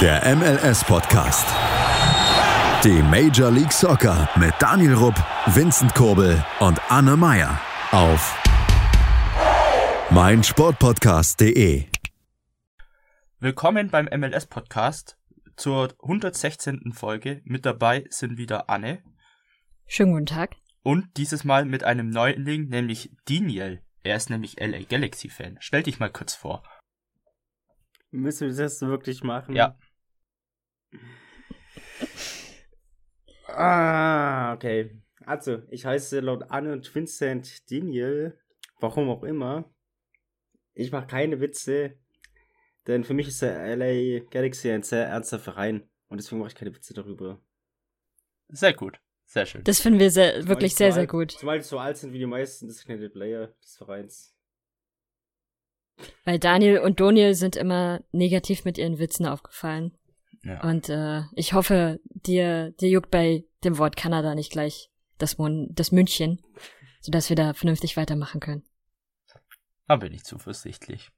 Der MLS-Podcast. Die Major League Soccer mit Daniel Rupp, Vincent Kurbel und Anne Meyer auf meinsportpodcast.de. Willkommen beim MLS-Podcast zur 116. Folge. Mit dabei sind wieder Anne. Schönen guten Tag. Und dieses Mal mit einem Neuling, nämlich Daniel. Er ist nämlich LA Galaxy-Fan. Stell dich mal kurz vor. Müssen wir das wirklich machen? Ja. Ah, okay. Also, ich heiße laut Anne und Vincent Daniel. Warum auch immer. Ich mache keine Witze, denn für mich ist der LA Galaxy ein sehr ernster Verein und deswegen mache ich keine Witze darüber. Sehr gut. Sehr schön. Das finden wir sehr, wirklich sehr, so sehr alt, gut. Zumal die so alt sind wie die meisten Designated Player des Vereins. Weil Daniel und Doniel sind immer negativ mit ihren Witzen aufgefallen. Ja. Und äh, ich hoffe, dir, dir juckt bei dem Wort Kanada nicht gleich das, Mon das München, sodass wir da vernünftig weitermachen können. Da bin ich zuversichtlich.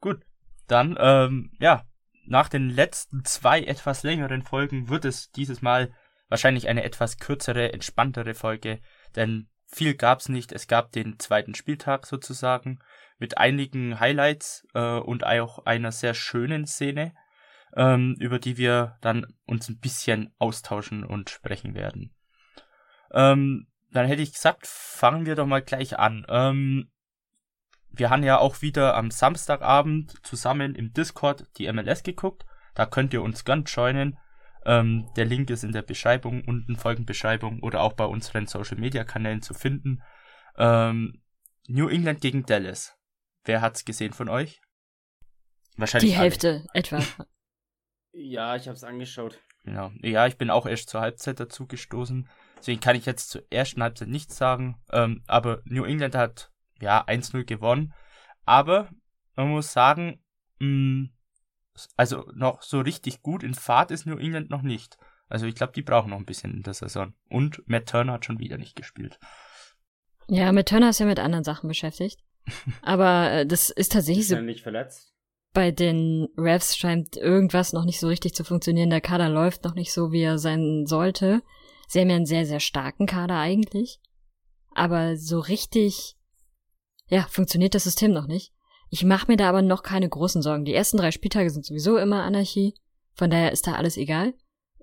Gut, dann, ähm, ja, nach den letzten zwei etwas längeren Folgen wird es dieses Mal wahrscheinlich eine etwas kürzere, entspanntere Folge, denn viel gab's nicht. Es gab den zweiten Spieltag sozusagen mit einigen Highlights äh, und auch einer sehr schönen Szene, ähm, über die wir dann uns ein bisschen austauschen und sprechen werden. Ähm, dann hätte ich gesagt, fangen wir doch mal gleich an. Ähm, wir haben ja auch wieder am Samstagabend zusammen im Discord die MLS geguckt. Da könnt ihr uns gern joinen. Ähm, der Link ist in der Beschreibung, unten Folgenbeschreibung oder auch bei unseren Social Media Kanälen zu finden. Ähm, New England gegen Dallas. Wer hat's gesehen von euch? Wahrscheinlich Die alle. Hälfte etwa. Ja, ich hab's angeschaut. Genau. Ja, ich bin auch erst zur Halbzeit dazu gestoßen. Deswegen kann ich jetzt zur ersten Halbzeit nichts sagen. Ähm, aber New England hat ja 1-0 gewonnen. Aber man muss sagen, mh, also noch so richtig gut in Fahrt ist New England noch nicht. Also ich glaube, die brauchen noch ein bisschen in der Saison. Und Matt Turner hat schon wieder nicht gespielt. Ja, mit Turner ist ja mit anderen Sachen beschäftigt. Aber äh, das ist tatsächlich Ist so. er nicht verletzt? Bei den Refs scheint irgendwas noch nicht so richtig zu funktionieren. Der Kader läuft noch nicht so, wie er sein sollte. Sie haben ja einen sehr, sehr starken Kader eigentlich. Aber so richtig, ja, funktioniert das System noch nicht. Ich mache mir da aber noch keine großen Sorgen. Die ersten drei Spieltage sind sowieso immer Anarchie. Von daher ist da alles egal.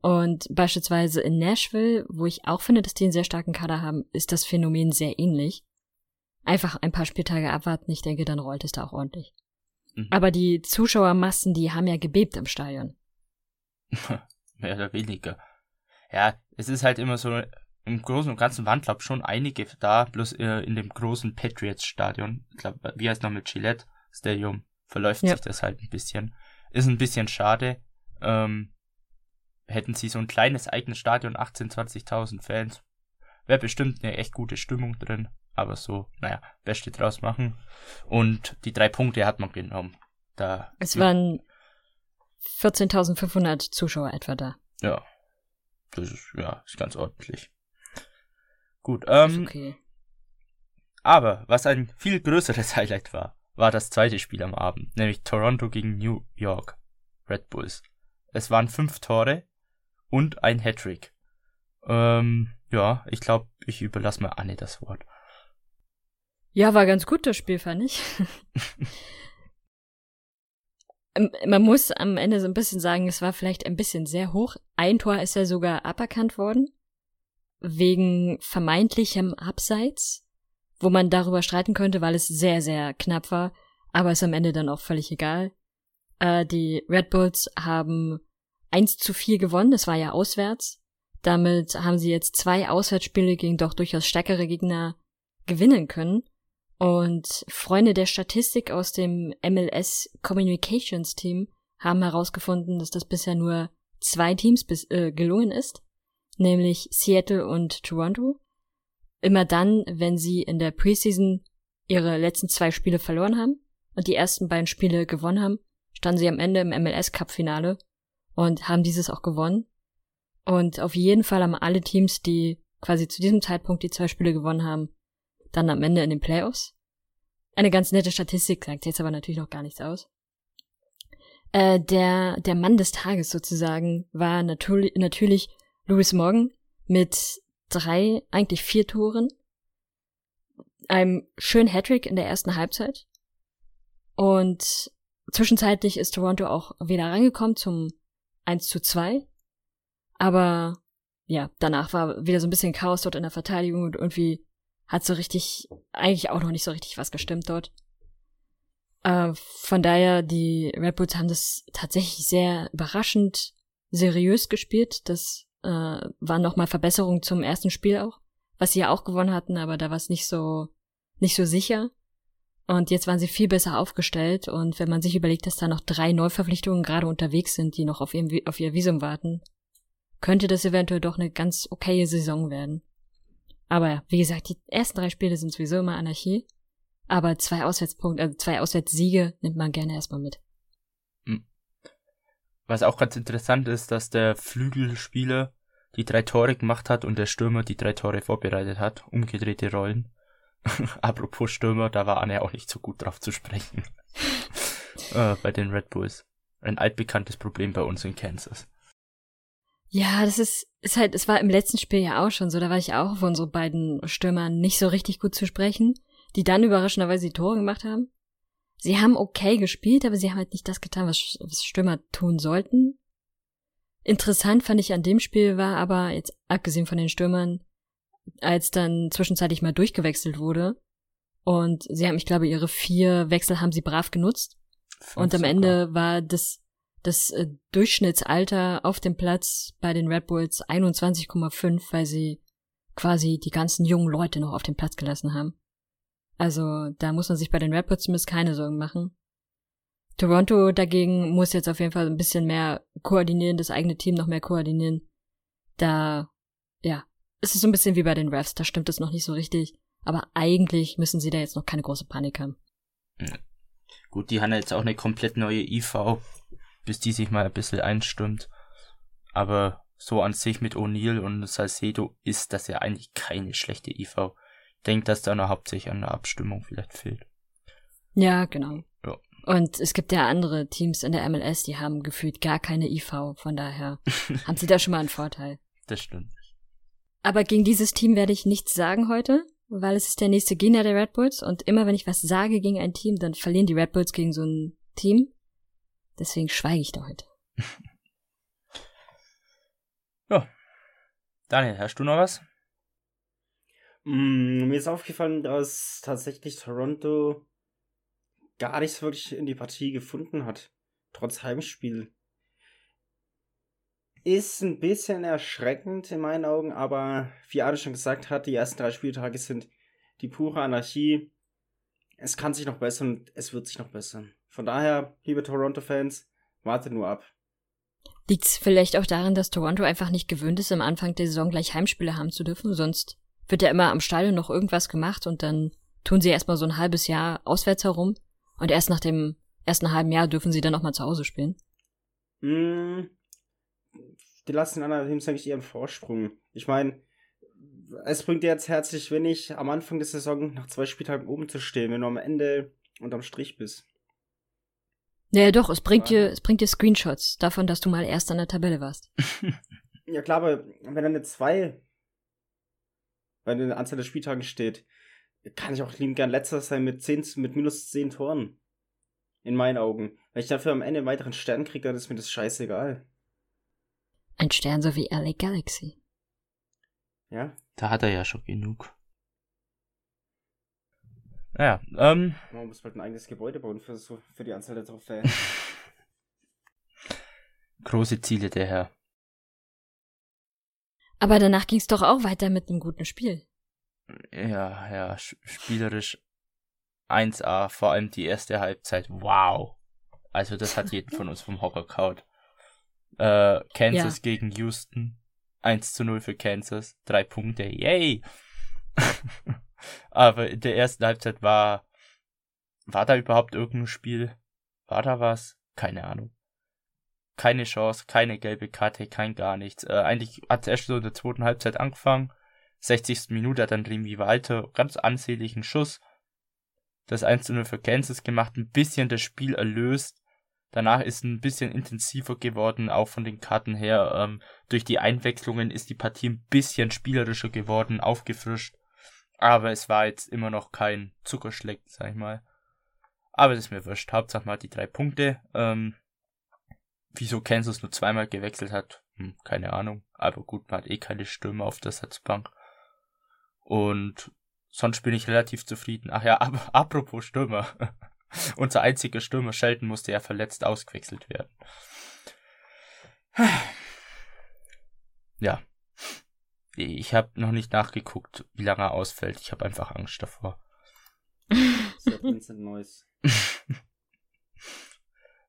Und beispielsweise in Nashville, wo ich auch finde, dass die einen sehr starken Kader haben, ist das Phänomen sehr ähnlich. Einfach ein paar Spieltage abwarten. Ich denke, dann rollt es da auch ordentlich. Mhm. Aber die Zuschauermassen, die haben ja gebebt im Stadion. Mehr oder weniger. Ja, es ist halt immer so, im Großen und Ganzen waren, glaube schon einige da, bloß äh, in dem großen Patriots-Stadion. Ich glaube, wie heißt noch mit Gillette Stadium, verläuft Ja. sich das halt ein bisschen. Ist ein bisschen schade. Ähm, hätten sie so ein kleines eigenes Stadion, 18.000, 20.000 Fans, wäre bestimmt eine echt gute Stimmung drin. Aber so, naja, Beste draus machen. Und die drei Punkte hat man genommen. Da, Es waren 14.500 Zuschauer etwa da. ja, das ist, ja, ist ganz ordentlich. Gut, Ist ähm, okay. aber was ein viel größeres Highlight war, war das zweite Spiel am Abend, nämlich Toronto gegen New York Red Bulls. Es waren fünf Tore und ein Hattrick. Ähm, ja, ich glaube, ich überlasse mal Anne das Wort. Ja, war ganz gut das Spiel, fand ich. Ähm, Man muss am Ende so ein bisschen sagen, es war vielleicht ein bisschen sehr hoch. Ein Tor ist ja sogar aberkannt worden. Wegen vermeintlichem Abseits, wo man darüber streiten könnte, weil es sehr, sehr knapp war. Aber ist am Ende dann auch völlig egal. Äh, die Red Bulls haben 1 zu 4 gewonnen. Das war ja auswärts. Damit haben sie jetzt zwei Auswärtsspiele gegen doch durchaus stärkere Gegner gewinnen können. Und Freunde der Statistik aus dem MLS Communications Team haben herausgefunden, dass das bisher nur zwei Teams bis, äh, gelungen ist, nämlich Seattle und Toronto. Immer dann, wenn sie in der Preseason ihre letzten zwei Spiele verloren haben und die ersten beiden Spiele gewonnen haben, standen sie am Ende im MLS Cup Finale und haben dieses auch gewonnen. Und auf jeden Fall haben alle Teams, die quasi zu diesem Zeitpunkt die zwei Spiele gewonnen haben, dann am Ende in den Playoffs. Eine ganz nette Statistik sagt jetzt aber natürlich noch gar nichts aus. Äh, der, der Mann des Tages sozusagen war natürlich, natürlich Louis Morgan mit drei, eigentlich vier Toren, einem schönen Hattrick in der ersten Halbzeit und zwischenzeitlich ist Toronto auch wieder rangekommen zum 1 zu 2. Aber ja, danach war wieder so ein bisschen Chaos dort in der Verteidigung und irgendwie hat so richtig, eigentlich auch noch nicht so richtig was gestimmt dort. Äh, von daher, die Red Bulls haben das tatsächlich sehr überraschend seriös gespielt. Das äh, war nochmal Verbesserung zum ersten Spiel auch, was sie ja auch gewonnen hatten, aber da war es nicht so, nicht so sicher. Und jetzt waren sie viel besser aufgestellt. Und wenn man sich überlegt, dass da noch drei Neuverpflichtungen gerade unterwegs sind, die noch auf, ihrem, auf ihr Visum warten, könnte das eventuell doch eine ganz okaye Saison werden. Aber wie gesagt, die ersten drei Spiele sind sowieso immer Anarchie. Aber zwei Auswärtspunkte, also zwei Auswärtssiege nimmt man gerne erstmal mit. Hm. Was auch ganz interessant ist, dass der Flügelspieler die drei Tore gemacht hat und der Stürmer die drei Tore vorbereitet hat. Umgedrehte Rollen. Apropos Stürmer, da war Anne auch nicht so gut drauf zu sprechen. äh, bei den Red Bulls. Ein altbekanntes Problem bei uns in Kansas. Ja, das ist, ist halt, es war im letzten Spiel ja auch schon so, da war ich auch auf unsere beiden Stürmer nicht so richtig gut zu sprechen, die dann überraschenderweise die Tore gemacht haben. Sie haben okay gespielt, aber sie haben halt nicht das getan, was, was Stürmer tun sollten. Interessant fand ich an dem Spiel war aber, jetzt abgesehen von den Stürmern, als dann zwischenzeitlich mal durchgewechselt wurde. Und sie haben, ich glaube, ihre vier Wechsel haben sie brav genutzt. Und am. Ende war das, das äh, Durchschnittsalter auf dem Platz bei den Red Bulls 21,5, weil sie quasi die ganzen jungen Leute noch auf dem Platz gelassen haben. Also da muss man sich bei den Red Bulls zumindest keine Sorgen machen. Toronto dagegen muss jetzt auf jeden Fall ein bisschen mehr koordinieren, das eigene Team noch mehr koordinieren. Da, ja, es ist so ein bisschen wie bei den Refs, da stimmt es noch nicht so richtig. Aber eigentlich müssen sie da jetzt noch keine große Panik haben. Gut, die haben jetzt auch eine komplett neue IV, bis die sich mal ein bisschen einstimmt. Aber so an sich mit O'Neill und Salcedo ist das ja eigentlich keine schlechte IV. Ich denke, dass da noch hauptsächlich an der Abstimmung vielleicht fehlt. Ja, genau. Ja. Und es gibt ja andere Teams in der MLS, die haben gefühlt gar keine IV, von daher haben sie da schon mal einen Vorteil. Das stimmt. Aber gegen dieses Team werde ich nichts sagen heute, weil es ist der nächste Gegner der Red Bulls und immer wenn ich was sage gegen ein Team, dann verlieren die Red Bulls gegen so ein Team. Deswegen schweige ich da heute. ja. Daniel, hast du noch was? Mm, mir ist aufgefallen, dass tatsächlich Toronto gar nichts wirklich in die Partie gefunden hat. Trotz Heimspiel. Ist ein bisschen erschreckend in meinen Augen, aber wie Arne schon gesagt hat, die ersten drei Spieltage sind die pure Anarchie. Es kann sich noch bessern und es wird sich noch bessern. Von daher, liebe Toronto-Fans, wartet nur ab. Liegt es vielleicht auch daran, dass Toronto einfach nicht gewöhnt ist, am Anfang der Saison gleich Heimspiele haben zu dürfen? Sonst wird ja immer am Stadion noch irgendwas gemacht und dann tun sie erstmal so ein halbes Jahr auswärts herum und erst nach dem ersten halben Jahr dürfen sie dann nochmal zu Hause spielen. Mm, die lassen den anderen Teams eigentlich ihren Vorsprung. Ich meine, es bringt dir jetzt herzlich wenig, am Anfang der Saison nach zwei Spieltagen oben zu stehen, wenn du am Ende unterm Strich bist. Naja, doch, es bringt dir, es bringt dir Screenshots davon, dass du mal erst an der Tabelle warst. ja, klar, aber wenn dann eine zwei bei der Anzahl der Spieltagen steht, kann ich auch lieben gern letzter sein mit zehn, mit minus zehn Toren. In meinen Augen. Wenn ich dafür am Ende einen weiteren Stern kriege, dann ist mir das scheißegal. Ein Stern so wie LA Galaxy. Ja. Da hat er ja schon genug. Naja, ähm. Man muss bald ein eigenes Gebäude bauen für, so, für die Anzahl der Trophäen. Große Ziele, der Herr. Aber danach ging es doch auch weiter mit einem guten Spiel. Ja, ja, spielerisch 1A, vor allem die erste Halbzeit. Wow. Also das hat jeden von uns vom Hocker kaut. Äh, Kansas ja. gegen Houston. 1 zu 0 für Kansas. Drei Punkte. Yay! Aber in der ersten Halbzeit war. War da überhaupt irgendein Spiel? War da was? Keine Ahnung. Keine Chance, keine gelbe Karte, kein gar nichts. Äh, eigentlich hat es erst so in der zweiten Halbzeit angefangen. 60. Minute hat dann Remy Walter ganz ansehnlichen Schuss. Das 1 zu 0 für Kansas gemacht, ein bisschen das Spiel erlöst Danach ist ein bisschen intensiver geworden, auch von den Karten her. Ähm, durch die Einwechslungen ist die Partie ein bisschen spielerischer geworden, aufgefrischt. Aber es war jetzt immer noch kein Zuckerschleck, sag ich mal. Aber das ist mir wurscht. Hauptsache mal die drei Punkte. Ähm, wieso Kansas nur zweimal gewechselt hat, hm, keine Ahnung. Aber gut, man hat eh keine Stürme auf der Satzbank. Und sonst bin ich relativ zufrieden. Ach ja, aber apropos Stürmer. Unser einziger Stürmer Shelton musste ja verletzt ausgewechselt werden. ja. Ich habe noch nicht nachgeguckt, wie lange er ausfällt. Ich habe einfach Angst davor.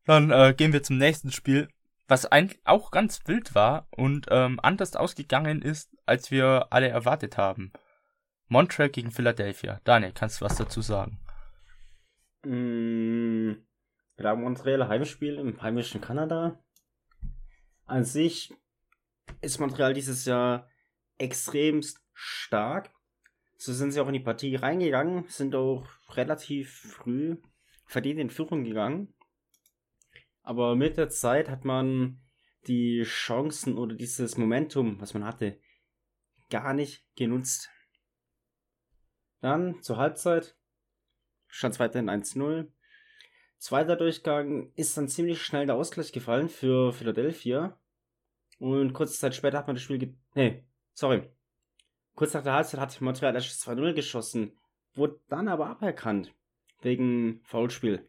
Dann äh, gehen wir zum nächsten Spiel, was eigentlich auch ganz wild war und ähm, anders ausgegangen ist, als wir alle erwartet haben. Montreal gegen Philadelphia. Daniel, kannst du was dazu sagen? Mm, ja, Montreal Heimspiel im heimischen Kanada. An sich ist Montreal dieses Jahr extremst stark. So sind sie auch in die Partie reingegangen, sind auch relativ früh verdient in Führung gegangen. Aber mit der Zeit hat man die Chancen oder dieses Momentum, was man hatte, gar nicht genutzt. Dann zur Halbzeit stand es weiterhin 1-0. Zweiter Durchgang ist dann ziemlich schnell der Ausgleich gefallen für Philadelphia. Und kurze Zeit später hat man das Spiel. Ge nee, sorry. Kurz nach der Halbzeit hat Montreal erst 2-0 geschossen, wurde dann aber aberkannt. Wegen Foulspiel.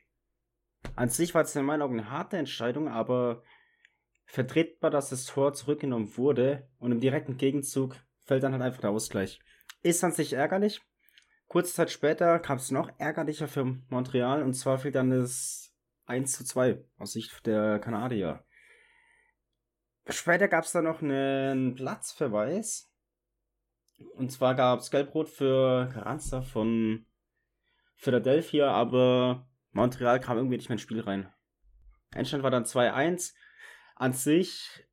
An sich war es in meinen Augen eine harte Entscheidung, aber vertretbar, dass das Tor zurückgenommen wurde und im direkten Gegenzug fällt dann halt einfach der Ausgleich. Ist an sich ärgerlich. Kurze Zeit später kam es noch ärgerlicher für Montreal und zwar fiel dann das 1 zu 2 aus Sicht der Kanadier. Später gab es dann noch einen Platzverweis und zwar gab es Gelbrot für Carranza von Philadelphia, aber Montreal kam irgendwie nicht mehr ins Spiel rein. Endstand war dann 2-1. An sich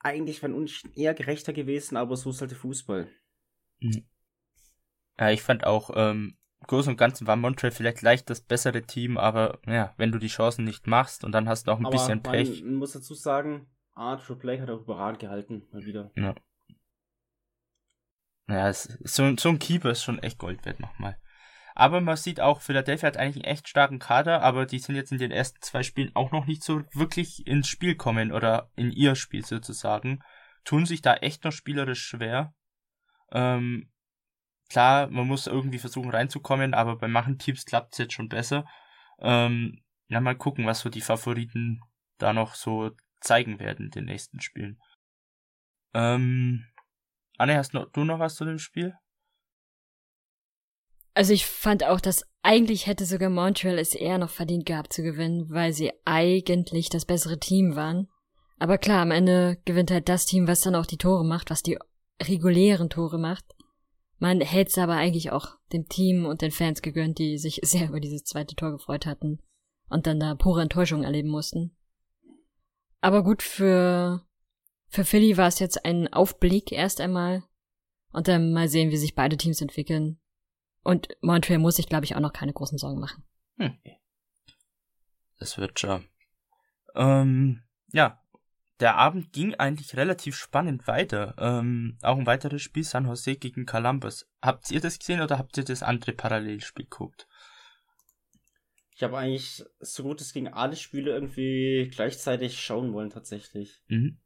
eigentlich wäre uns eher gerechter gewesen, aber so ist halt der Fußball. Mhm. Ja, ich fand auch, ähm, Groß und Ganzen war Montreal vielleicht leicht das bessere Team, aber ja, wenn du die Chancen nicht machst und dann hast du auch ein aber bisschen Pech. Man muss dazu sagen, Arthur Blake hat auch überragend gehalten, mal wieder. Ja. Naja, so, so ein Keeper ist schon echt Gold wert nochmal. Aber man sieht auch, Philadelphia hat eigentlich einen echt starken Kader, aber die sind jetzt in den ersten zwei Spielen auch noch nicht so wirklich ins Spiel kommen oder in ihr Spiel sozusagen. Tun sich da echt noch spielerisch schwer. Ähm, klar, man muss irgendwie versuchen reinzukommen, aber bei manchen Teams klappt es jetzt schon besser. Ähm, ja, mal gucken, was so die Favoriten da noch so zeigen werden in den nächsten Spielen. Ähm, Anne, hast du noch was zu dem Spiel? Also ich fand auch, dass eigentlich hätte sogar Montreal es eher noch verdient gehabt zu gewinnen, weil sie eigentlich das bessere Team waren. Aber klar, am Ende gewinnt halt das Team, was dann auch die Tore macht, was die regulären Tore macht. Man hätte es aber eigentlich auch dem Team und den Fans gegönnt, die sich sehr über dieses zweite Tor gefreut hatten und dann da pure Enttäuschung erleben mussten. Aber gut, für, für Philly war es jetzt ein Aufblick erst einmal und dann mal sehen, wie sich beide Teams entwickeln. Und Montreal muss sich, glaube ich, auch noch keine großen Sorgen machen. Hm. Das wird schon. Ähm, ja, der Abend ging eigentlich relativ spannend weiter. Ähm, auch ein weiteres Spiel, San Jose gegen Columbus. Habt ihr das gesehen oder habt ihr das andere Parallelspiel geguckt? Ich habe eigentlich so gut es ging alle Spiele irgendwie gleichzeitig schauen wollen, tatsächlich. Mhm.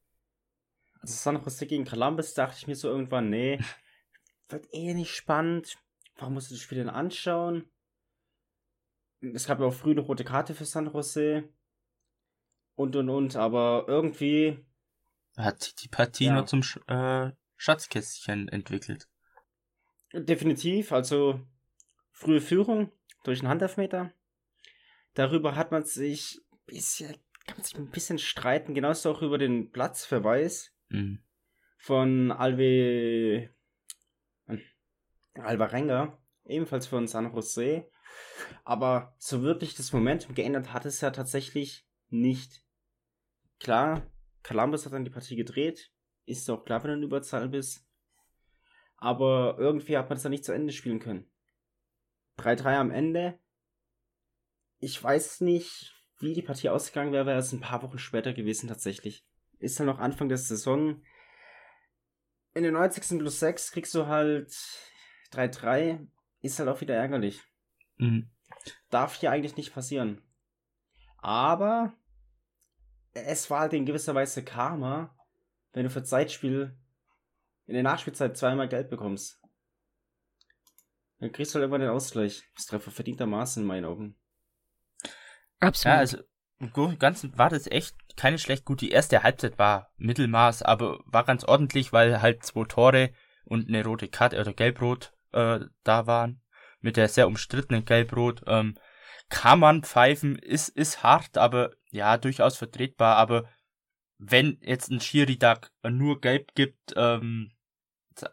Also San Jose gegen Columbus dachte ich mir so irgendwann, nee, wird eh nicht spannend warum musst du das Spiel denn anschauen? Es gab ja auch früh eine rote Karte für San Jose. Und und und, aber irgendwie. Hat sich die Partie ja. nur zum Sch äh, Schatzkästchen entwickelt. Definitiv, also frühe Führung durch einen Handelfmeter. Darüber hat man sich bisschen, kann man sich ein bisschen streiten, genauso auch über den Platzverweis mhm. von Alve Alvarenga, ebenfalls von San Jose. Aber so wirklich das Momentum geändert hat es ja tatsächlich nicht. Klar, Columbus hat dann die Partie gedreht. Ist auch klar, wenn du in Überzahl bist. Aber irgendwie hat man das dann nicht zu Ende spielen können. 3-3 am Ende. Ich weiß nicht, wie die Partie ausgegangen wäre, wäre es ein paar Wochen später gewesen tatsächlich. Ist dann noch Anfang der Saison. In den 90. plus 6 kriegst du halt 3-3. Ist halt auch wieder ärgerlich. Mhm. Darf hier eigentlich nicht passieren. Aber es war halt in gewisser Weise Karma, wenn du für Zeitspiel in der Nachspielzeit zweimal Geld bekommst. Dann kriegst du halt irgendwann den Ausgleich. Das Treffer verdientermaßen in meinen Augen. Absolut. Ja, also im Ganzen war das echt keine schlecht gut. Die erste Halbzeit war Mittelmaß, aber war ganz ordentlich, weil halt zwei Tore und eine rote Karte oder Gelbrot äh, da waren. Mit der sehr umstrittenen Gelbrot. Ähm, kann man pfeifen, ist, ist hart, aber ja, durchaus vertretbar. Aber wenn jetzt ein Schiri da nur gelb gibt, ähm,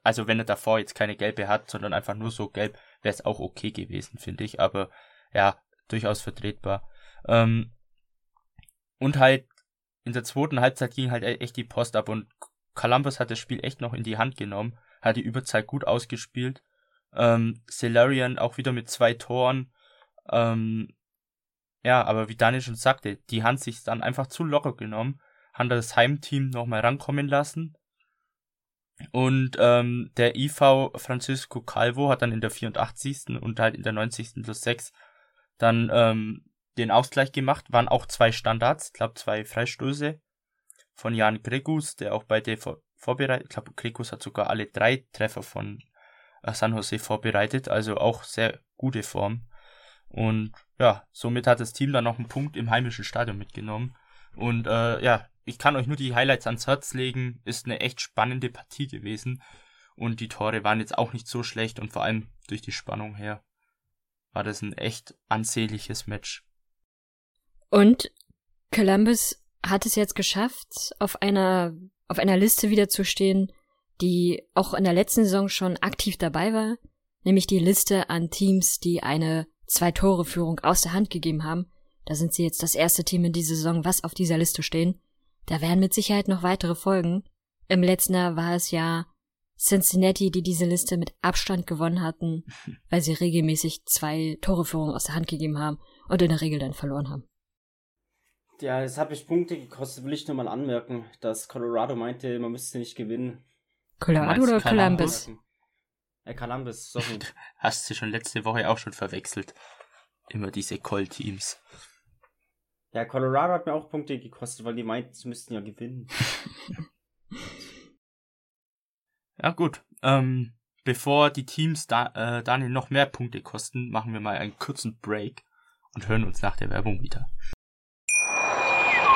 also wenn er davor jetzt keine gelbe hat, sondern einfach nur so gelb, wäre es auch okay gewesen, finde ich. Aber ja, durchaus vertretbar. Ähm, und halt in der zweiten Halbzeit ging halt e-, echt die Post ab und Columbus hat das Spiel echt noch in die Hand genommen, hat die Überzeit gut ausgespielt. Ähm, Celerian auch wieder mit zwei Toren. Ähm, ja, aber wie Daniel schon sagte, die haben sich dann einfach zu locker genommen, haben das Heimteam nochmal rankommen lassen. Und ähm, der IV Francisco Calvo hat dann in der 84. und halt in der 90. plus 6 dann ähm, den Ausgleich gemacht. Waren auch zwei Standards, ich glaube zwei Freistöße von Jan Gregus, der auch bei der vorbereitet. Ich glaube, Gregus hat sogar alle drei Treffer von äh, San Jose vorbereitet, also auch sehr gute Form. Und ja, somit hat das Team dann noch einen Punkt im heimischen Stadion mitgenommen. Und äh, ja, ich kann euch nur die Highlights ans Herz legen. Ist eine echt spannende Partie gewesen. Und die Tore waren jetzt auch nicht so schlecht und vor allem durch die Spannung her war das ein echt ansehnliches Match. Und Columbus hat es jetzt geschafft, auf einer, auf einer Liste wieder zu stehen, die auch in der letzten Saison schon aktiv dabei war, nämlich die Liste an Teams, die eine Zwei-Tore-Führung aus der Hand gegeben haben. Da sind sie jetzt das erste Team in dieser Saison, was auf dieser Liste stehen. Da werden mit Sicherheit noch weitere folgen. Im letzten Jahr war es ja Cincinnati, die diese Liste mit Abstand gewonnen hatten, weil sie regelmäßig zwei Toreführungen aus der Hand gegeben haben und in der Regel dann verloren haben. Ja, es hat mich Punkte gekostet, will ich nur mal anmerken, dass Colorado meinte, man müsste nicht gewinnen. Colorado oder Columbus? Äh, Columbus, sorry. Hast du schon letzte Woche auch schon verwechselt. Immer diese Call-Teams. Ja, Colorado hat mir auch Punkte gekostet, weil die meinten, sie müssten ja gewinnen. ja, gut. Ähm, bevor die Teams da, äh, Daniel noch mehr Punkte kosten, machen wir mal einen kurzen Break und hören uns nach der Werbung wieder.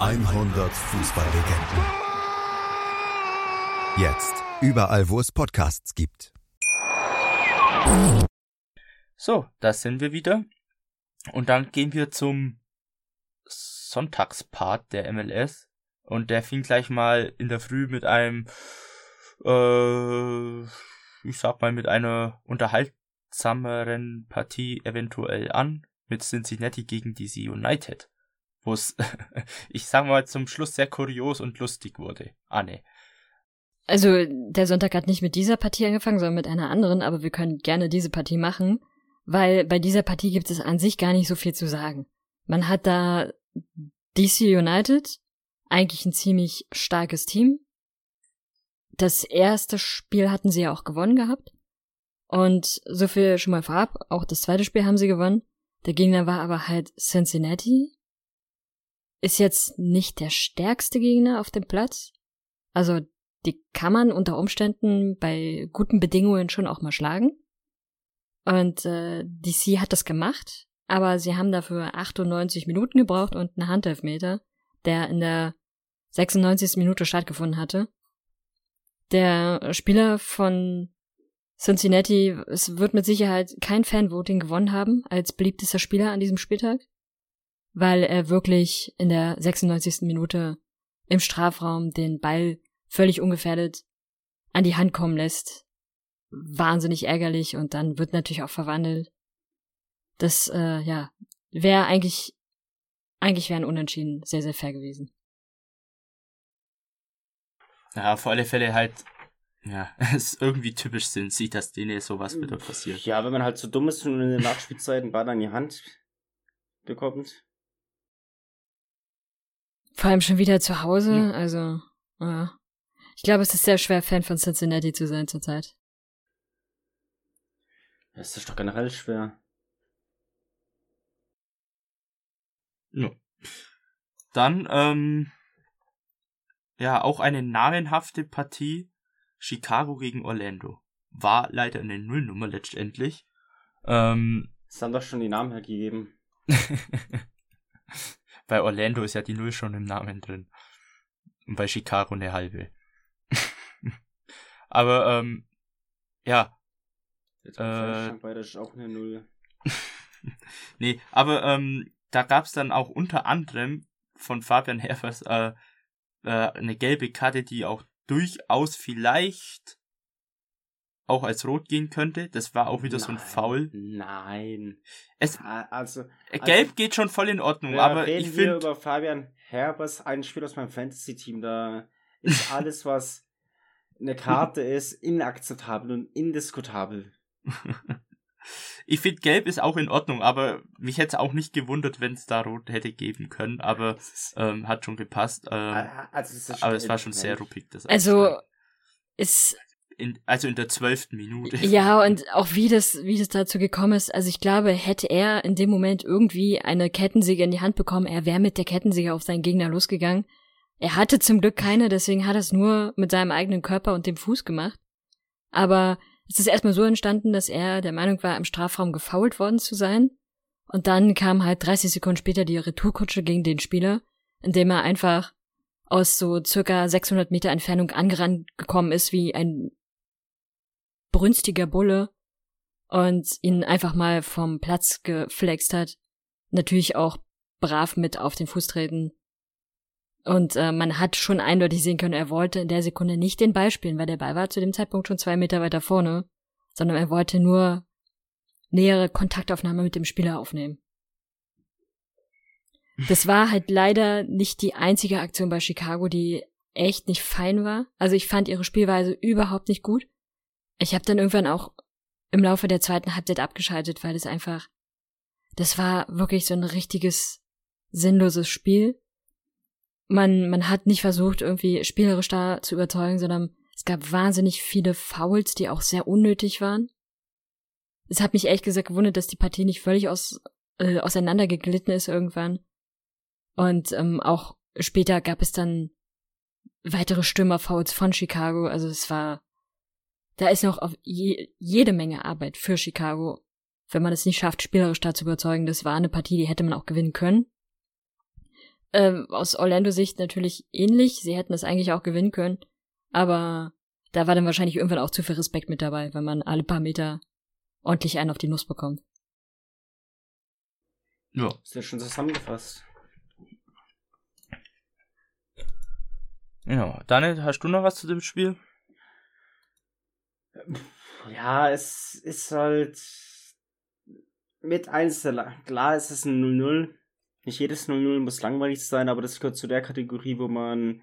100 Fußballlegenden. Jetzt überall, wo es Podcasts gibt. So, da sind wir wieder. Und dann gehen wir zum Sonntagspart der MLS. Und der fing gleich mal in der Früh mit einem, äh, ich sag mal, mit einer unterhaltsameren Partie eventuell an. Mit Cincinnati gegen DC United. Wo es, ich sag mal, zum Schluss sehr kurios und lustig wurde. Ah, ne. Also, der Sonntag hat nicht mit dieser Partie angefangen, sondern mit einer anderen, aber wir können gerne diese Partie machen, weil bei dieser Partie gibt es an sich gar nicht so viel zu sagen. Man hat da DC United, eigentlich ein ziemlich starkes Team. Das erste Spiel hatten sie ja auch gewonnen gehabt. Und so viel schon mal vorab, auch das zweite Spiel haben sie gewonnen. Der Gegner war aber halt Cincinnati. Ist jetzt nicht der stärkste Gegner auf dem Platz. Also die kann man unter Umständen bei guten Bedingungen schon auch mal schlagen. Und äh, DC hat das gemacht, aber sie haben dafür 98 Minuten gebraucht und einen Handelfmeter, der in der 96. Minute stattgefunden hatte. Der Spieler von Cincinnati, es wird mit Sicherheit kein Fanvoting gewonnen haben als beliebtester Spieler an diesem Spieltag. Weil er wirklich in der 96. Minute im Strafraum den Ball völlig ungefährdet an die Hand kommen lässt. Wahnsinnig ärgerlich und dann wird natürlich auch verwandelt. Das, äh, ja, wäre eigentlich, eigentlich wäre ein Unentschieden sehr, sehr fair gewesen. Ja, auf alle Fälle halt, ja, es ist irgendwie typisch sind, sieht das denen sowas wieder passiert. Ja, wenn man halt so dumm ist und in der Nachspielzeit einen Ball an die Hand bekommt. Vor allem schon wieder zu Hause, Ja. also, ja. Ich glaube, es ist sehr schwer, Fan von Cincinnati zu sein zurzeit. Das ist doch generell schwer. Ja. Dann, ähm, ja, auch eine namenhafte Partie Chicago gegen Orlando. War leider eine Nullnummer letztendlich. Ähm, Es haben doch schon die Namen hergegeben. bei Orlando ist ja die Null schon im Namen drin. Und bei Chicago eine halbe. Aber, ähm, ja, Jetzt Äh, bei das ist auch eine Null. nee, aber ähm, da gab's dann auch unter anderem von Fabian Herfers äh, äh, eine gelbe Karte, die auch durchaus vielleicht auch als rot gehen könnte. Das war auch wieder so ein Nein, Foul. Nein. Es, Ah, Also, äh, gelb geht schon voll in Ordnung, aber reden ich wir finde, über Fabian Herbers, ein Spieler aus meinem Fantasy-Team. Da ist alles, was eine Karte ist, inakzeptabel und indiskutabel. ich finde gelb ist auch in Ordnung, aber mich hätte es auch nicht gewundert, wenn es da rot hätte geben können, aber ähm, hat schon gepasst. Ähm, Ah, also, das ist aber es war schon sehr nein. ruppig. Das Also, ist, in, also in der zwölften Minute. ja, und auch wie das, wie das dazu gekommen ist, also ich glaube, hätte er in dem Moment irgendwie eine Kettensäge in die Hand bekommen, er wäre mit der Kettensäge auf seinen Gegner losgegangen. Er hatte zum Glück keine, deswegen hat er es nur mit seinem eigenen Körper und dem Fuß gemacht. Aber es ist erstmal so entstanden, dass er der Meinung war, im Strafraum gefoult worden zu sein. Und dann kam halt 30 Sekunden später die Retourkutsche gegen den Spieler, indem er einfach aus so circa 600 Meter Entfernung angerannt gekommen ist wie ein brünstiger Bulle und ihn einfach mal vom Platz geflext hat. Natürlich auch brav mit auf den Fuß treten. Und äh, man hat schon eindeutig sehen können, er wollte in der Sekunde nicht den Ball spielen, weil der Ball war zu dem Zeitpunkt schon zwei Meter weiter vorne, sondern er wollte nur nähere Kontaktaufnahme mit dem Spieler aufnehmen. Das war halt leider nicht die einzige Aktion bei Chicago, die echt nicht fein war. Also ich fand ihre Spielweise überhaupt nicht gut. Ich habe dann irgendwann auch im Laufe der zweiten Halbzeit abgeschaltet, weil es einfach, das war wirklich so ein richtiges sinnloses Spiel. Man, man hat nicht versucht, irgendwie spielerisch da zu überzeugen, sondern es gab wahnsinnig viele Fouls, die auch sehr unnötig waren. Es hat mich ehrlich gesagt gewundert, dass die Partie nicht völlig aus, äh, auseinandergeglitten ist irgendwann. Und ähm, auch später gab es dann weitere Stürmerfouls von Chicago. Also es war, da ist noch auf je, jede Menge Arbeit für Chicago, wenn man es nicht schafft, spielerisch da zu überzeugen. Das war eine Partie, die hätte man auch gewinnen können. Ähm, aus Orlando-Sicht natürlich ähnlich. Sie hätten es eigentlich auch gewinnen können. Aber da war dann wahrscheinlich irgendwann auch zu viel Respekt mit dabei, wenn man alle paar Meter ordentlich einen auf die Nuss bekommt. Ja. Ist ja schon zusammengefasst. Ja, Daniel, hast du noch was zu dem Spiel? Ja, es ist halt mit eins der klar ist es ein 0-0. Nicht jedes 0-0 muss langweilig sein, aber das gehört zu der Kategorie, wo man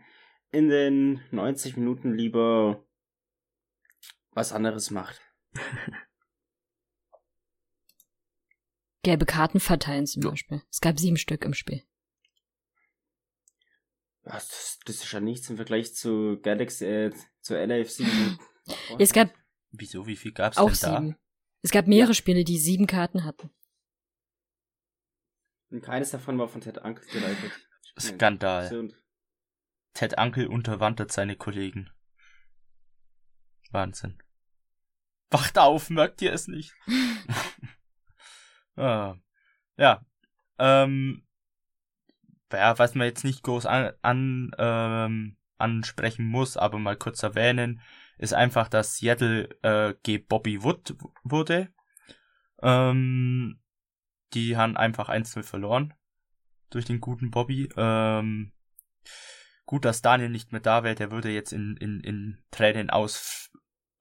in den 90 Minuten lieber was anderes macht. Gelbe Karten verteilen zum Ja. Beispiel. Es gab sieben Stück im Spiel. Das, das ist ja nichts im Vergleich zu Galaxy, äh, zu LAFC. Es gab Wieso, wie viel gab's auch denn da? sieben. Es gab mehrere Spiele, die sieben Karten hatten. Und keines davon war von Ted Uncle geleitet. Skandal. Ted Uncle unterwandert seine Kollegen. Wahnsinn. Wacht auf, merkt ihr es nicht? ah, ja. Ähm, ja, was man jetzt nicht groß an, an ähm, ansprechen muss, aber mal kurz erwähnen, ist einfach, dass Seattle äh, G Bobby Wood wurde. Ähm, die haben einfach 1-0 verloren. durch den guten Bobby. Ähm, gut, dass Daniel nicht mehr da wäre, der würde jetzt in, in, in Tränen aus,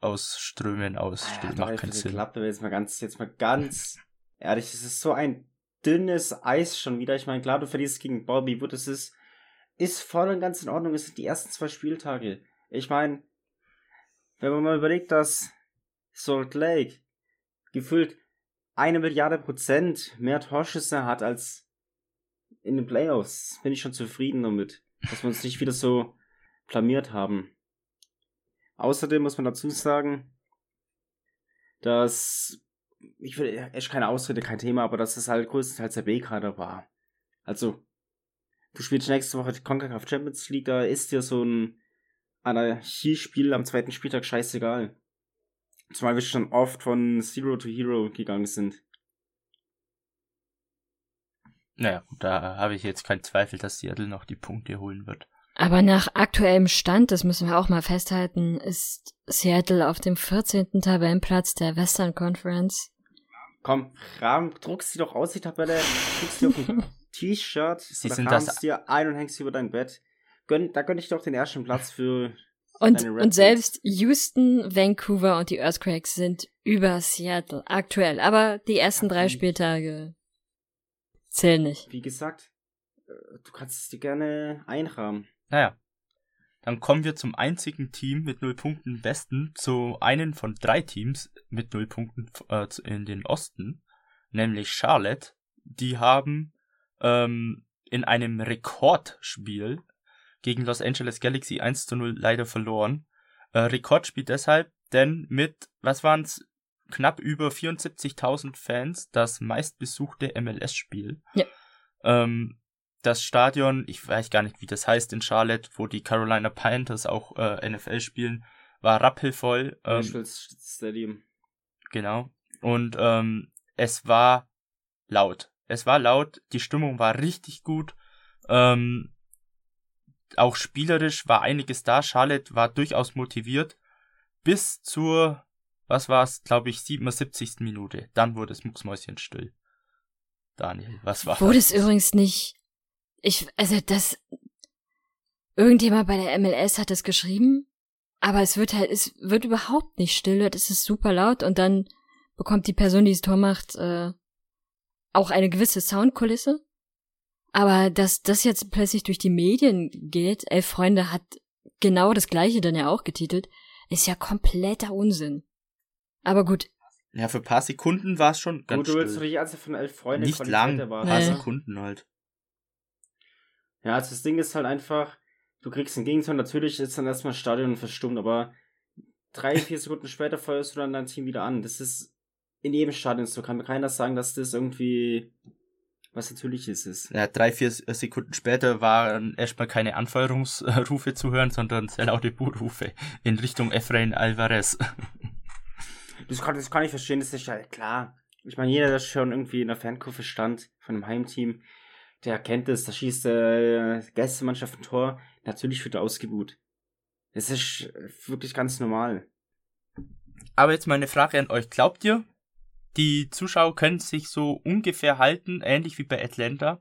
ausströmen, aus Ja, macht keinen Sinn. Klappt, aber jetzt mal ganz, jetzt mal ganz ehrlich, es ist so ein dünnes Eis schon wieder. Ich meine, klar, du verlierst gegen Bobby Wood, es ist, ist voll und ganz in Ordnung. Es sind die ersten zwei Spieltage. Ich meine, wenn man mal überlegt, dass Salt Lake gefühlt eine Milliarde Prozent mehr Torschüsse hat als in den Playoffs, bin ich schon zufrieden damit, dass wir uns nicht wieder so blamiert haben. Außerdem muss man dazu sagen, dass ich will echt keine Ausrede, kein Thema, aber dass es halt größtenteils der B-Kader war. Also, du spielst nächste Woche die CONCACAF Champions League, da ist dir so ein Anarchiespiel am zweiten Spieltag scheißegal. Zumal wir schon oft von Zero to Hero gegangen sind. Naja, da habe ich jetzt keinen Zweifel, dass Seattle noch die Punkte holen wird. Aber nach aktuellem Stand, das müssen wir auch mal festhalten, ist Seattle auf dem 14. Tabellenplatz der Western Conference. Komm, Rahmen, druckst sie doch aus, die Tabelle, kriegst sie auf ein T-Shirt, Sie oder sind das- dir ein und hängst sie über dein Bett. Gönn, da gönn ich doch den ersten Platz für Und, und selbst Houston, Vancouver und die Earthquakes sind über Seattle aktuell. Aber die ersten drei. Spieltage zählen nicht. Wie gesagt, äh, du kannst es dir gerne einrahmen. Naja. Dann kommen wir zum einzigen Team mit null Punkten im Westen, zu einem von drei Teams mit null Punkten äh, in den Osten, nämlich Charlotte. Die haben ähm, in einem Rekordspiel gegen Los Angeles Galaxy 1 zu 0 leider verloren. Äh, Rekordspiel deshalb, denn mit, was waren's, knapp über 74.000 Fans das meistbesuchte MLS-Spiel. Ja. Ähm, das Stadion, ich weiß gar nicht, wie das heißt in Charlotte, wo die Carolina Panthers auch äh, NFL spielen, war rappelvoll. Ähm, Nashville Stadium. Genau. Und ähm, es war laut. Es war laut, die Stimmung war richtig gut. Ähm, auch spielerisch war einiges da. Charlotte war durchaus motiviert. Bis zur, was war es, glaube ich, 77. Minute. Dann wurde es mucksmäuschenstill. Daniel, was war Wurde das? es übrigens nicht. Ich, also das. Irgendjemand bei der MLS hat es geschrieben, aber es wird halt, es wird überhaupt nicht still, es ist super laut und dann bekommt die Person, die das Tor macht, äh, auch eine gewisse Soundkulisse. Aber dass das jetzt plötzlich durch die Medien geht, Elf Freunde hat genau das gleiche dann ja auch getitelt, ist ja kompletter Unsinn. Aber gut, Ja, für ein paar Sekunden war es schon ganz Gut, du willst still. natürlich also von elf Freunde Nicht lang, erwarten, paar? Sekunden halt. Ja, also das Ding ist halt einfach, du kriegst einen Gegenton, natürlich ist dann erstmal Stadion verstummt, aber drei, vier Sekunden später feuerst du dann dein Team wieder an. Das ist in jedem Stadion so. Kann mir keiner sagen, dass das irgendwie was Natürliches ist. Ja, drei, vier Sekunden später waren erstmal keine Anfeuerungsrufe zu hören, sondern sehr laute Buhrufe in Richtung Efrain Alvarez. Das kann, das kann ich verstehen, das ist ja klar. Ich meine, jeder, der schon irgendwie in der Fankurve stand von einem Heimteam, der kennt es, da schießt äh, Gästemannschaft ein Tor, natürlich wird er ausgebuht. Das ist wirklich ganz normal. Aber jetzt mal eine Frage an euch. Glaubt ihr, die Zuschauer können sich so ungefähr halten, ähnlich wie bei Atlanta?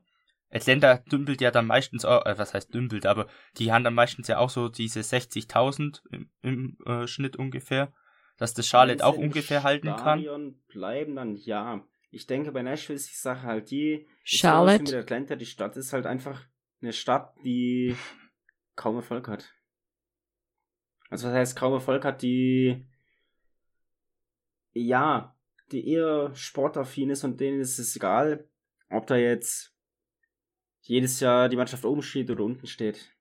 Atlanta dümpelt ja dann meistens, auch, äh, was heißt dümpelt, aber die haben dann meistens ja auch so diese 60.000 im, im äh, Schnitt ungefähr, dass das Charlotte Wenn auch ungefähr halten kann. Stadion bleiben, dann ja. Ich denke, bei Nashville ist die Sache halt die, Charlotte. Mit Atlanta, die Stadt ist halt einfach eine Stadt, die kaum Erfolg hat. Also was heißt kaum Erfolg hat, die ja, die eher sportaffin ist und denen ist es egal, ob da jetzt jedes Jahr die Mannschaft oben steht oder unten steht.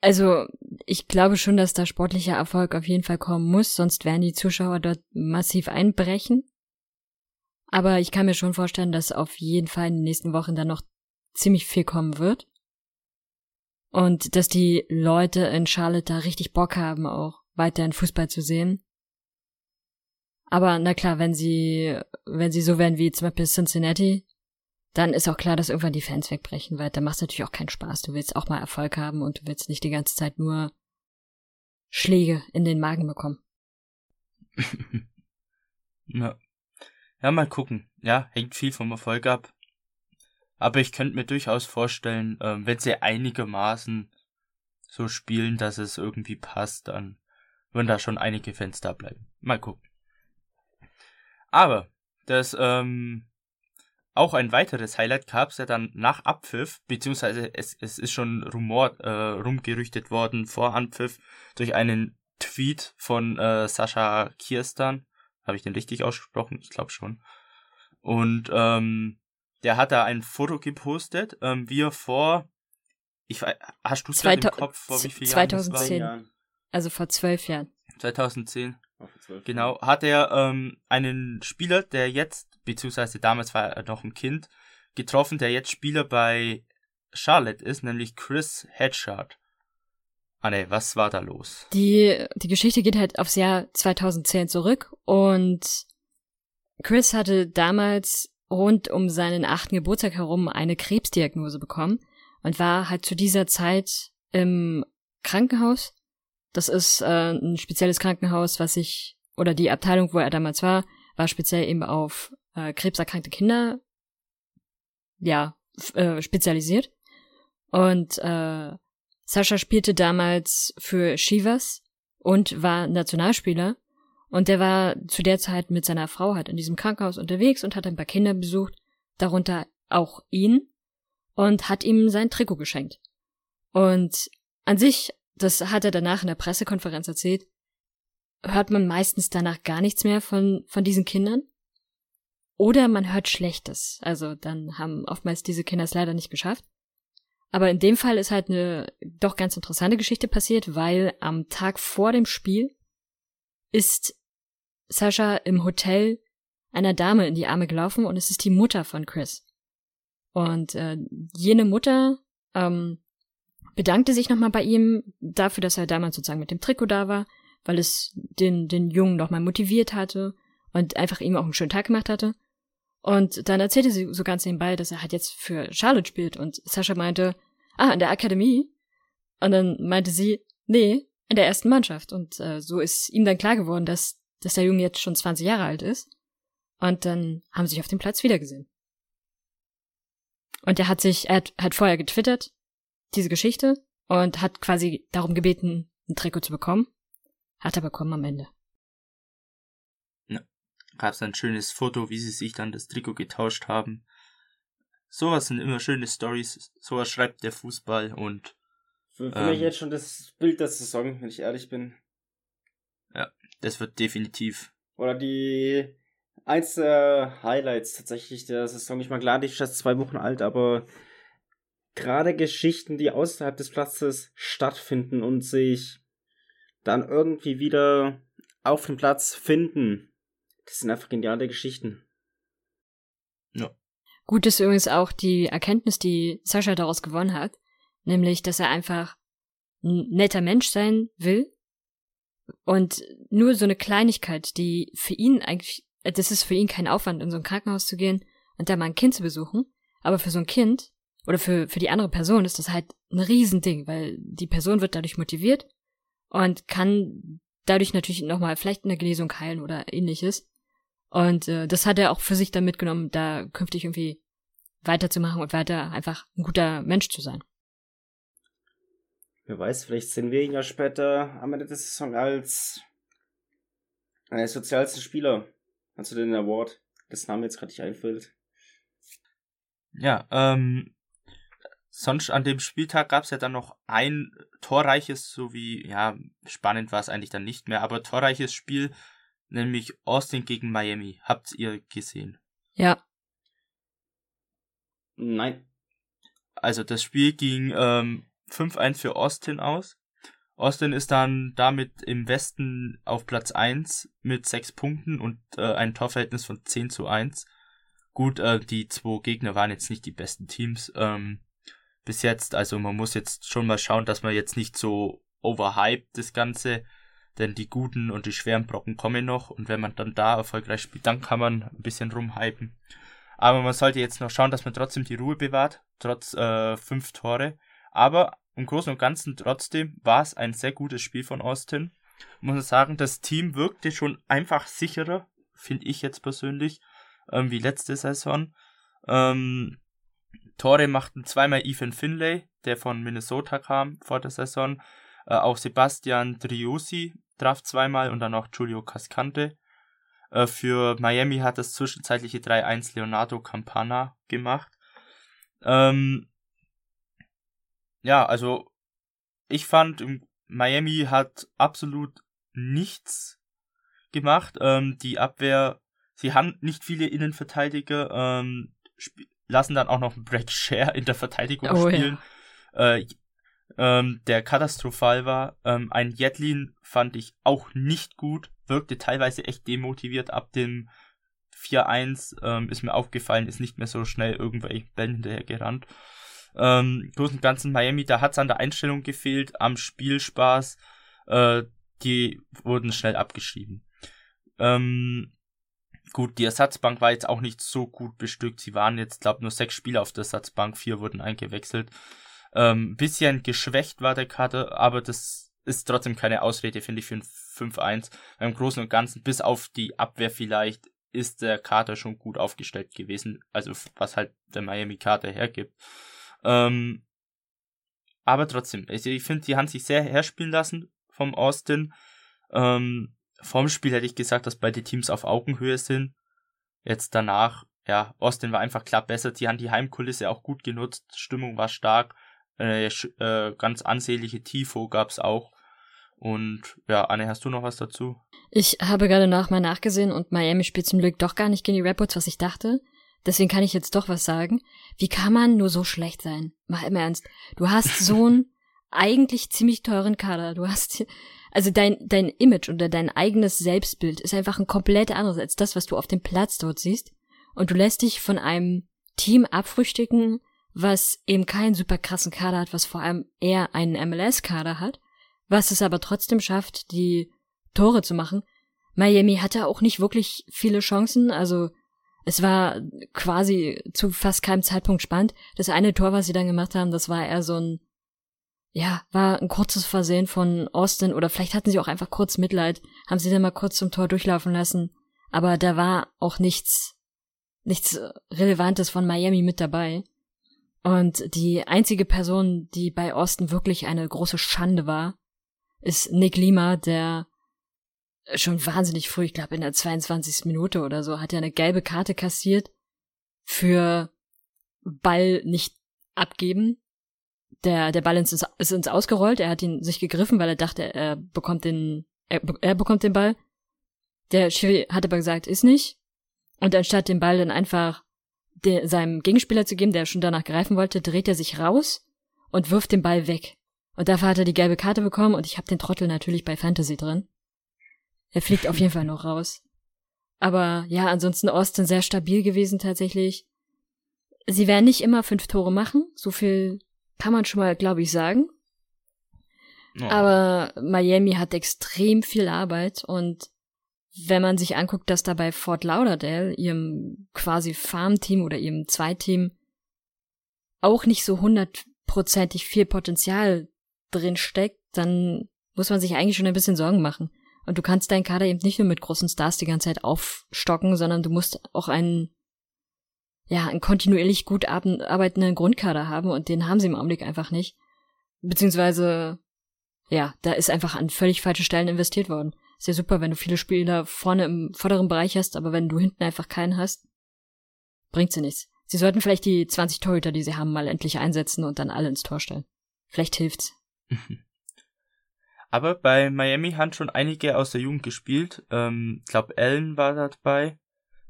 Also, ich glaube schon, dass da sportlicher Erfolg auf jeden Fall kommen muss, sonst werden die Zuschauer dort massiv einbrechen. Aber ich kann mir schon vorstellen, dass auf jeden Fall in den nächsten Wochen dann noch ziemlich viel kommen wird. Und dass die Leute in Charlotte da richtig Bock haben, auch weiterhin Fußball zu sehen. Aber na klar, wenn sie, wenn sie so werden wie zum Beispiel Cincinnati, dann ist auch klar, dass irgendwann die Fans wegbrechen, weil da macht es natürlich auch keinen Spaß. Du willst auch mal Erfolg haben und du willst nicht die ganze Zeit nur Schläge in den Magen bekommen. ja. ja, mal gucken. Ja, hängt viel vom Erfolg ab. Aber ich könnte mir durchaus vorstellen, ähm, wenn sie einigermaßen so spielen, dass es irgendwie passt, dann würden da schon einige Fans da bleiben. Mal gucken. Aber das ähm, auch ein weiteres Highlight gab es ja dann nach Abpfiff, beziehungsweise es, es ist schon Rumor äh, rumgerüchtet worden vor Anpfiff durch einen Tweet von äh, Sascha Kirstan. Habe ich den richtig ausgesprochen? Ich glaube schon. Und ähm, der hat da ein Foto gepostet, ähm, wie er vor, ich hast du es im Kopf, vor wie vielen 2010. Jahren? Also vor zwölf Jahren. 2010. Genau, hat er ähm, einen Spieler, der jetzt, beziehungsweise damals war er noch ein Kind, getroffen, der jetzt Spieler bei Charlotte ist, nämlich Chris Hedgehard. Ah ne, was war da los? Die, die Geschichte geht halt aufs Jahr 2010 zurück und Chris hatte damals rund um seinen achten Geburtstag herum eine Krebsdiagnose bekommen und war halt zu dieser Zeit im Krankenhaus das ist äh, ein spezielles Krankenhaus, was sich, oder die Abteilung, wo er damals war, war speziell eben auf äh, krebserkrankte Kinder, ja, äh, spezialisiert. Und äh, Sascha spielte damals für Shivas und war Nationalspieler. Und der war zu der Zeit mit seiner Frau halt in diesem Krankenhaus unterwegs und hat ein paar Kinder besucht, darunter auch ihn, und hat ihm sein Trikot geschenkt. Und an sich das hat er danach in der Pressekonferenz erzählt, hört man meistens danach gar nichts mehr von, von diesen Kindern. Oder man hört Schlechtes. Also dann haben oftmals diese Kinder es leider nicht geschafft. Aber in dem Fall ist halt eine doch ganz interessante Geschichte passiert, weil am Tag vor dem Spiel ist Sascha im Hotel einer Dame in die Arme gelaufen und es ist die Mutter von Chris. Und äh, jene Mutter ähm, bedankte sich nochmal bei ihm dafür, dass er damals sozusagen mit dem Trikot da war, weil es den, den Jungen nochmal motiviert hatte und einfach ihm auch einen schönen Tag gemacht hatte. Und dann erzählte sie so ganz nebenbei, dass er halt jetzt für Charlotte spielt und Sascha meinte, ah, in der Akademie? Und dann meinte sie, nee, in der ersten Mannschaft. Und äh, so ist ihm dann klar geworden, dass, dass der Junge jetzt schon 20 Jahre alt ist. Und dann haben sie sich auf dem Platz wiedergesehen. Und er hat sich, er hat, hat vorher getwittert, diese Geschichte und hat quasi darum gebeten, ein Trikot zu bekommen. Hat er bekommen am Ende. Ja. Gab's ein schönes Foto, wie sie sich dann das Trikot getauscht haben. Sowas sind immer schöne Stories. Sowas schreibt der Fußball und. Für, für ähm, mich jetzt schon das Bild der Saison, wenn ich ehrlich bin. Ja, das wird definitiv. Oder die eins der Highlights tatsächlich der Saison. Ich meine, klar, die ist erst zwei Wochen alt, aber gerade Geschichten, die außerhalb des Platzes stattfinden und sich dann irgendwie wieder auf dem Platz finden. Das sind einfach geniale Geschichten. Ja. Gut ist übrigens auch die Erkenntnis, die Sascha daraus gewonnen hat, nämlich, dass er einfach ein netter Mensch sein will und nur so eine Kleinigkeit, die für ihn eigentlich, das ist für ihn kein Aufwand, in so ein Krankenhaus zu gehen und da mal ein Kind zu besuchen, aber für so ein Kind oder für, für die andere Person ist das halt ein Riesending, weil die Person wird dadurch motiviert und kann dadurch natürlich nochmal vielleicht eine Genesung heilen oder ähnliches. Und äh, das hat er auch für sich dann mitgenommen, da künftig irgendwie weiterzumachen und weiter einfach ein guter Mensch zu sein. Wer weiß, vielleicht sehen wir ihn ja später am Ende der Saison als einer der sozialsten Spieler. Also den Award, das Name jetzt gerade nicht einfällt. Ja, ähm, sonst an dem Spieltag gab es ja dann noch ein torreiches, sowie, ja, spannend war es eigentlich dann nicht mehr, aber torreiches Spiel, nämlich Austin gegen Miami. Habt ihr gesehen? Ja. Nein. Also das Spiel ging ähm, 5-1 für Austin aus. Austin ist dann damit im Westen auf Platz 1 mit 6 Punkten und äh, ein Torverhältnis von 10 zu 1. Gut, äh, die zwei Gegner waren jetzt nicht die besten Teams. Ähm, bis jetzt. Also man muss jetzt schon mal schauen, dass man jetzt nicht so overhyped das Ganze, denn die guten und die schweren Brocken kommen noch und wenn man dann da erfolgreich spielt, dann kann man ein bisschen rumhypen. Aber man sollte jetzt noch schauen, dass man trotzdem die Ruhe bewahrt, trotz äh, fünf Tore. Aber im Großen und Ganzen trotzdem war es ein sehr gutes Spiel von Austin. Muss man sagen, das Team wirkte schon einfach sicherer, finde ich jetzt persönlich, ähm, wie letzte Saison. Ähm, Tore machten zweimal Ethan Finlay, der von Minnesota kam vor der Saison. Äh, auch Sebastian Driussi traf zweimal und dann auch Giulio Cascante. Äh, für Miami hat das zwischenzeitliche 3-1 Leonardo Campana gemacht. Ähm, ja, also ich fand, Miami hat absolut nichts gemacht. Ähm, die Abwehr, sie haben nicht viele Innenverteidiger, ähm, lassen dann auch noch Break Share in der Verteidigung oh, spielen. Ja. Äh, ähm, der katastrophal war. Ähm, ein Jetlin fand ich auch nicht gut, wirkte teilweise echt demotiviert ab dem 4-1, ähm, ist mir aufgefallen, ist nicht mehr so schnell irgendwelche Bällen hinterher gerannt. Ähm, Großen und Ganzen Miami, da hat es an der Einstellung gefehlt, am Spielspaß, äh, die wurden schnell abgeschrieben. Ähm, gut, die Ersatzbank war jetzt auch nicht so gut bestückt. Sie waren jetzt, glaube nur sechs Spieler auf der Ersatzbank, vier wurden eingewechselt. Ähm, bisschen geschwächt war der Kader, aber das ist trotzdem keine Ausrede, finde ich, für ein 5-1. Im Großen und Ganzen, bis auf die Abwehr vielleicht, ist der Kader schon gut aufgestellt gewesen. Also, was halt der Miami-Kader hergibt. Ähm, aber trotzdem, also ich finde, die haben sich sehr herspielen lassen vom Austin. Ähm, vom Spiel hätte ich gesagt, dass beide Teams auf Augenhöhe sind. Jetzt danach, ja, Austin war einfach klar besser. Die haben die Heimkulisse auch gut genutzt. Stimmung war stark. Äh, äh, ganz ansehnliche Tifo gab's auch. Und ja, Anne, hast du noch was dazu? Ich habe gerade nach mal nachgesehen und Miami spielt zum Glück doch gar nicht gegen die Rapids, was ich dachte. Deswegen kann ich jetzt doch was sagen. Wie kann man nur so schlecht sein? Mach im Ernst. Du hast so einen eigentlich ziemlich teuren Kader. Du hast, also dein, dein Image oder dein eigenes Selbstbild ist einfach ein komplett anderes als das, was du auf dem Platz dort siehst. Und du lässt dich von einem Team abfrühstücken, was eben keinen super krassen Kader hat, was vor allem eher einen MLS-Kader hat, was es aber trotzdem schafft, die Tore zu machen. Miami hatte auch nicht wirklich viele Chancen, also es war quasi zu fast keinem Zeitpunkt spannend. Das eine Tor, was sie dann gemacht haben, das war eher so ein, ja, war ein kurzes Versehen von Austin oder vielleicht hatten sie auch einfach kurz Mitleid, haben sie dann mal kurz zum Tor durchlaufen lassen. Aber da war auch nichts, nichts Relevantes von Miami mit dabei. Und die einzige Person, die bei Austin wirklich eine große Schande war, ist Nick Lima, der schon wahnsinnig früh, ich glaube in der 22. Minute oder so, hat er eine gelbe Karte kassiert für Ball nicht abgeben. Der, der Ball ist, ist ins Ausgerollt, er hat ihn sich gegriffen, weil er dachte, er bekommt den, er, er bekommt den Ball. Der Schiri hat aber gesagt, ist nicht. Und anstatt den Ball dann einfach de, seinem Gegenspieler zu geben, der schon danach greifen wollte, dreht er sich raus und wirft den Ball weg. Und dafür hat er die gelbe Karte bekommen und ich habe den Trottel natürlich bei Fantasy drin. Er fliegt auf jeden Fall noch raus. Aber ja, ansonsten Austin sehr stabil gewesen tatsächlich. Sie werden nicht immer fünf Tore machen, so viel kann man schon mal, glaube ich, sagen. Oh. Aber Miami hat extrem viel Arbeit und wenn man sich anguckt, dass da bei Fort Lauderdale, ihrem quasi Farmteam oder ihrem Zweiteam, auch nicht so hundertprozentig viel Potenzial drin steckt, dann muss man sich eigentlich schon ein bisschen Sorgen machen. Und du kannst deinen Kader eben nicht nur mit großen Stars die ganze Zeit aufstocken, sondern du musst auch einen, ja, einen kontinuierlich gut arbeitenden Grundkader haben und den haben sie im Augenblick einfach nicht. Beziehungsweise, ja, da ist einfach an völlig falsche Stellen investiert worden. Ist ja super, wenn du viele Spieler vorne im vorderen Bereich hast, aber wenn du hinten einfach keinen hast, bringt sie nichts. Sie sollten vielleicht die 20 Torhüter, die sie haben, mal endlich einsetzen und dann alle ins Tor stellen. Vielleicht hilft's. Aber bei Miami haben schon einige aus der Jugend gespielt. Ähm, ich glaube, Allen war dabei.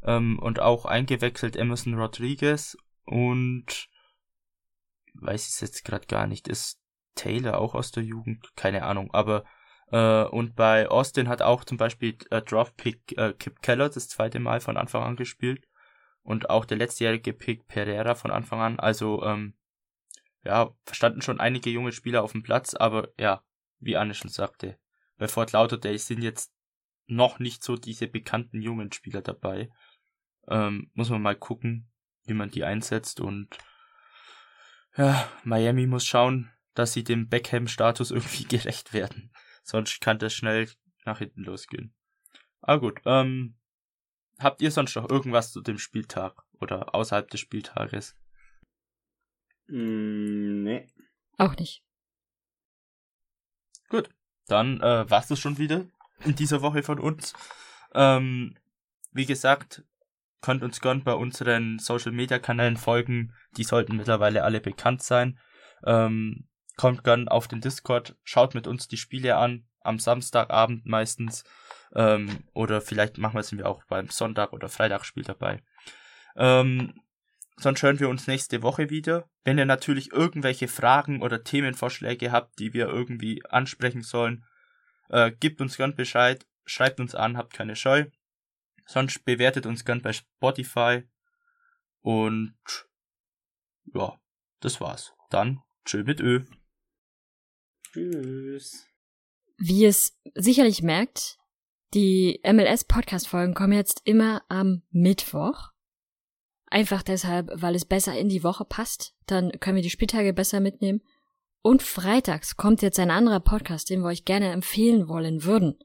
Ähm, und auch eingewechselt Emerson Rodriguez. Und weiß ich es jetzt gerade gar nicht. Ist Taylor auch aus der Jugend? Keine Ahnung. Aber äh, und bei Austin hat auch zum Beispiel äh, Draftpick äh, Kip Keller das zweite Mal von Anfang an gespielt. Und auch der letztjährige Pick Pereira von Anfang an. Also, ähm, ja, standen schon einige junge Spieler auf dem Platz, aber ja, wie Anne schon sagte, bei Fort Lauderdale sind jetzt noch nicht so diese bekannten jungen Spieler dabei. Ähm, muss man mal gucken, wie man die einsetzt und ja, Miami muss schauen, dass sie dem Beckham-Status irgendwie gerecht werden. Sonst kann das schnell nach hinten losgehen. Aber gut, ähm, habt ihr sonst noch irgendwas zu dem Spieltag oder außerhalb des Spieltages? Mm, nee. Auch nicht. Gut, dann äh, war's das schon wieder in dieser Woche von uns. Ähm, wie gesagt, könnt uns gern bei unseren Social Media Kanälen folgen. Die sollten mittlerweile alle bekannt sein. Ähm, kommt gern auf den Discord, schaut mit uns die Spiele an, am Samstagabend meistens. Ähm, oder vielleicht machen wir es auch beim Sonntag- oder Freitagsspiel dabei. Ähm, sonst hören wir uns nächste Woche wieder. Wenn ihr natürlich irgendwelche Fragen oder Themenvorschläge habt, die wir irgendwie ansprechen sollen, äh, gebt uns gern Bescheid, schreibt uns an, habt keine Scheu. Sonst bewertet uns gern bei Spotify. Und ja, das war's. Dann tschö mit Ö. Tschüss. Wie ihr es sicherlich merkt, die MLS-Podcast-Folgen kommen jetzt immer am Mittwoch. Einfach deshalb, weil es besser in die Woche passt. Dann können wir die Spieltage besser mitnehmen. Und freitags kommt jetzt ein anderer Podcast, den wir euch gerne empfehlen wollen würden.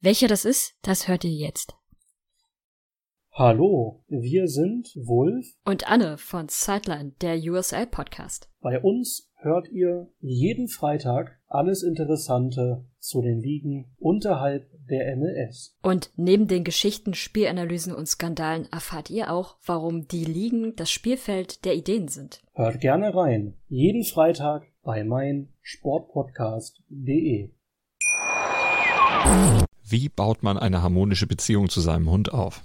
Welcher das ist, das hört ihr jetzt. Hallo, wir sind Wolf. Und Anne von Sideline, der USL Podcast. Bei uns hört ihr jeden Freitag alles Interessante zu den Ligen unterhalb der MLS. Und neben den Geschichten, Spielanalysen und Skandalen erfahrt ihr auch, warum die Ligen das Spielfeld der Ideen sind. Hört gerne rein. Jeden Freitag bei meinsportpodcast.de. Wie baut man eine harmonische Beziehung zu seinem Hund auf?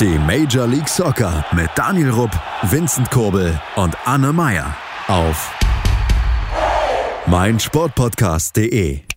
Die Major League Soccer mit Daniel Rupp, Vincent Kurbel und Anne Meyer auf meinsportpodcast.de.